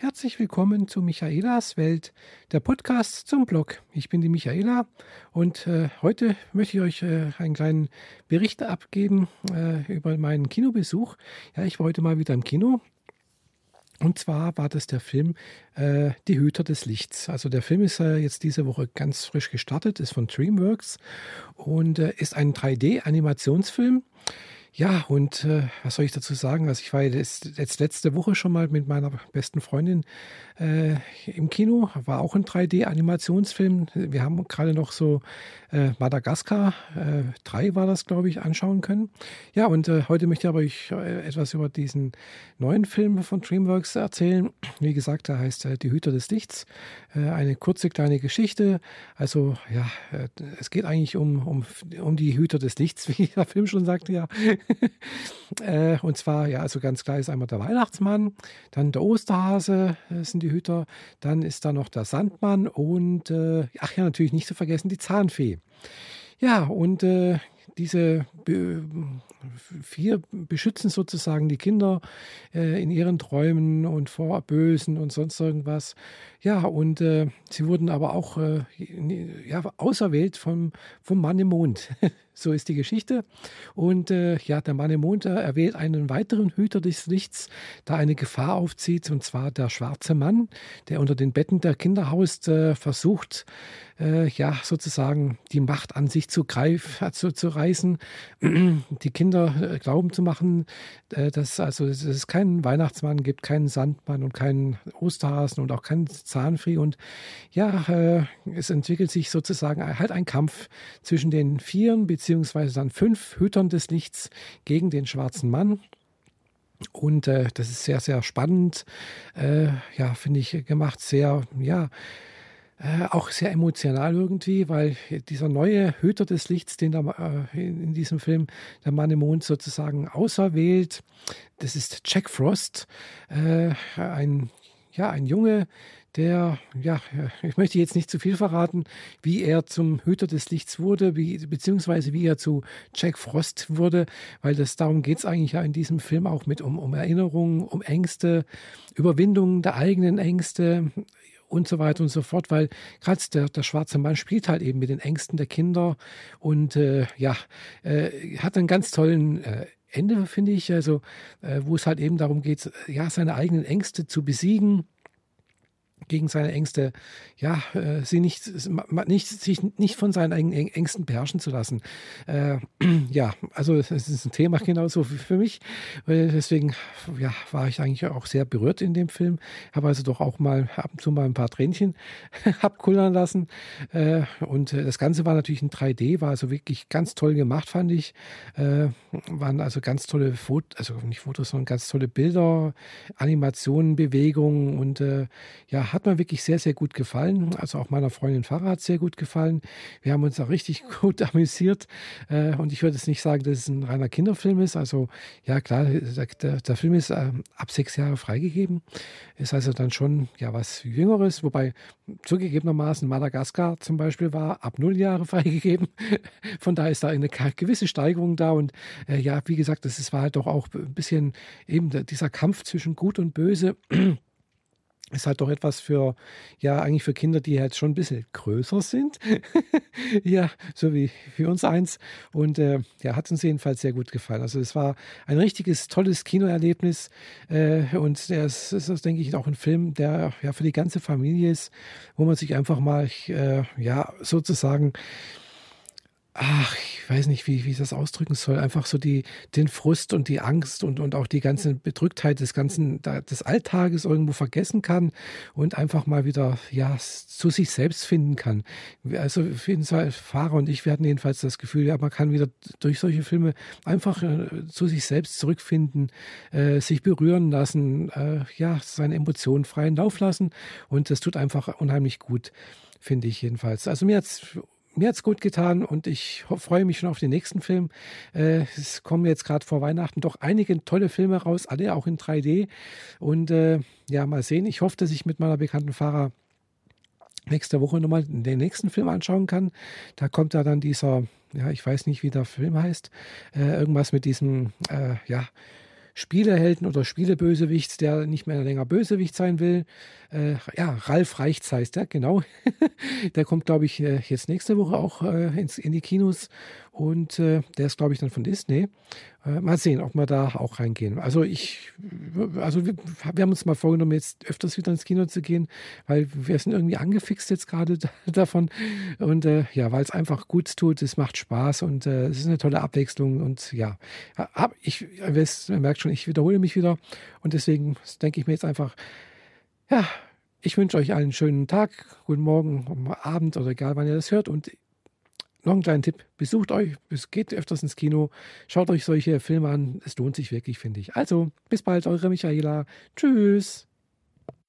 Herzlich willkommen zu Michaelas Welt, der Podcast zum Blog. Ich bin die Michaela und äh, heute möchte ich euch äh, einen kleinen Bericht abgeben äh, über meinen Kinobesuch. Ja, ich war heute mal wieder im Kino. Und zwar war das der Film äh, Die Hüter des Lichts. Also der Film ist äh, jetzt diese Woche ganz frisch gestartet, ist von DreamWorks und äh, ist ein 3D-Animationsfilm. Ja, und äh, was soll ich dazu sagen? Also ich war jetzt, jetzt letzte Woche schon mal mit meiner besten Freundin äh, im Kino, war auch ein 3D-Animationsfilm. Wir haben gerade noch so äh, Madagaskar äh, 3 war das, glaube ich, anschauen können. Ja, und äh, heute möchte ich aber euch äh, etwas über diesen neuen Film von DreamWorks erzählen. Wie gesagt, der heißt äh, Die Hüter des Lichts. Eine kurze kleine Geschichte. Also ja, es geht eigentlich um, um, um die Hüter des Lichts, wie der Film schon sagte, ja. äh, und zwar, ja, also ganz klar ist einmal der Weihnachtsmann, dann der Osterhase äh, sind die Hüter, dann ist da noch der Sandmann und, äh, ach ja, natürlich nicht zu vergessen, die Zahnfee. Ja, und äh, diese vier beschützen sozusagen die Kinder äh, in ihren Träumen und vor Bösen und sonst irgendwas. Ja, und äh, sie wurden aber auch äh, ja, auserwählt vom, vom Mann im Mond. so ist die Geschichte. Und äh, ja, der Mann im Mond erwählt einen weiteren Hüter des Lichts, da eine Gefahr aufzieht, und zwar der schwarze Mann, der unter den Betten der Kinder haust, äh, versucht, äh, ja, sozusagen die Macht an sich zu greifen, zu, zu reißen, die Kinder glauben zu machen, dass also dass es keinen Weihnachtsmann gibt, keinen Sandmann und keinen Osterhasen und auch keinen Zahnfree. Und ja, äh, es entwickelt sich sozusagen halt ein Kampf zwischen den Vieren beziehungsweise dann fünf Hütern des Lichts gegen den schwarzen Mann. Und äh, das ist sehr, sehr spannend, äh, ja, finde ich gemacht, sehr, ja, äh, auch sehr emotional irgendwie, weil dieser neue Hüter des Lichts, den da äh, in, in, diesem Film der Mann im Mond sozusagen auserwählt, das ist Jack Frost, äh, ein ja, ein Junge, der, ja, ich möchte jetzt nicht zu viel verraten, wie er zum Hüter des Lichts wurde, wie, beziehungsweise wie er zu Jack Frost wurde, weil das darum geht es eigentlich ja in diesem Film auch mit um, um Erinnerungen, um Ängste, Überwindung der eigenen Ängste und so weiter und so fort, weil gerade der, der schwarze Mann spielt halt eben mit den Ängsten der Kinder und äh, ja, äh, hat einen ganz tollen äh, Ende, finde ich, also äh, wo es halt eben darum geht, ja, seine eigenen Ängste zu besiegen gegen seine Ängste, ja, äh, sie nicht, nicht, sich nicht von seinen eigenen Ängsten beherrschen zu lassen. Äh, ja, also es ist ein Thema genauso für mich. Deswegen, ja, war ich eigentlich auch sehr berührt in dem Film. Habe also doch auch mal ab und zu mal ein paar Tränchen abkullern lassen. Äh, und äh, das Ganze war natürlich in 3D, war also wirklich ganz toll gemacht, fand ich. Äh, waren also ganz tolle Fotos, also nicht Fotos, sondern ganz tolle Bilder, Animationen, Bewegungen und äh, ja, hat mir wirklich sehr, sehr gut gefallen. Also auch meiner Freundin Farah hat sehr gut gefallen. Wir haben uns da richtig gut amüsiert. Äh, und ich würde jetzt nicht sagen, dass es ein reiner Kinderfilm ist. Also ja, klar, der, der Film ist äh, ab sechs Jahre freigegeben. Ist also dann schon ja was Jüngeres. Wobei zugegebenermaßen Madagaskar zum Beispiel war ab null Jahre freigegeben. Von daher ist da eine gewisse Steigerung da. Und äh, ja, wie gesagt, das war halt doch auch ein bisschen eben dieser Kampf zwischen Gut und Böse ist halt doch etwas für, ja, eigentlich für Kinder, die halt schon ein bisschen größer sind. ja, so wie für uns eins. Und äh, ja, hat uns jedenfalls sehr gut gefallen. Also es war ein richtiges, tolles Kinoerlebnis. Äh, und es ist, denke ich, auch ein Film, der ja für die ganze Familie ist, wo man sich einfach mal, äh, ja, sozusagen ach, ich weiß nicht, wie, wie ich das ausdrücken soll, einfach so die, den Frust und die Angst und, und auch die ganze Bedrücktheit des ganzen, des Alltages irgendwo vergessen kann und einfach mal wieder, ja, zu sich selbst finden kann. Also auf jeden Fall, Fahrer und ich, wir hatten jedenfalls das Gefühl, ja, man kann wieder durch solche Filme einfach äh, zu sich selbst zurückfinden, äh, sich berühren lassen, äh, ja, seine Emotionen freien Lauf lassen und das tut einfach unheimlich gut, finde ich jedenfalls. Also mir hat's mir hat es gut getan und ich freue mich schon auf den nächsten Film. Äh, es kommen jetzt gerade vor Weihnachten doch einige tolle Filme raus, alle auch in 3D. Und äh, ja, mal sehen. Ich hoffe, dass ich mit meiner bekannten Fahrer nächste Woche nochmal den nächsten Film anschauen kann. Da kommt da dann dieser, ja, ich weiß nicht, wie der Film heißt, äh, irgendwas mit diesem, äh, ja, Spielehelden oder Spielebösewichts, der nicht mehr länger Bösewicht sein will. Äh, ja, Ralf Reichts heißt er, genau. der kommt, glaube ich, äh, jetzt nächste Woche auch äh, ins, in die Kinos und äh, der ist, glaube ich, dann von Disney. Äh, mal sehen, ob wir da auch reingehen. Also ich, also wir, wir, haben uns mal vorgenommen, jetzt öfters wieder ins Kino zu gehen, weil wir sind irgendwie angefixt jetzt gerade davon. Und äh, ja, weil es einfach gut tut, es macht Spaß und äh, es ist eine tolle Abwechslung. Und ja, hab, ich, ihr merkt schon, ich wiederhole mich wieder. Und deswegen denke ich mir jetzt einfach, ja, ich wünsche euch einen schönen Tag, guten Morgen, Abend oder egal, wann ihr das hört. Und noch ein kleiner Tipp: Besucht euch, es geht öfters ins Kino, schaut euch solche Filme an. Es lohnt sich wirklich, finde ich. Also, bis bald, eure Michaela. Tschüss.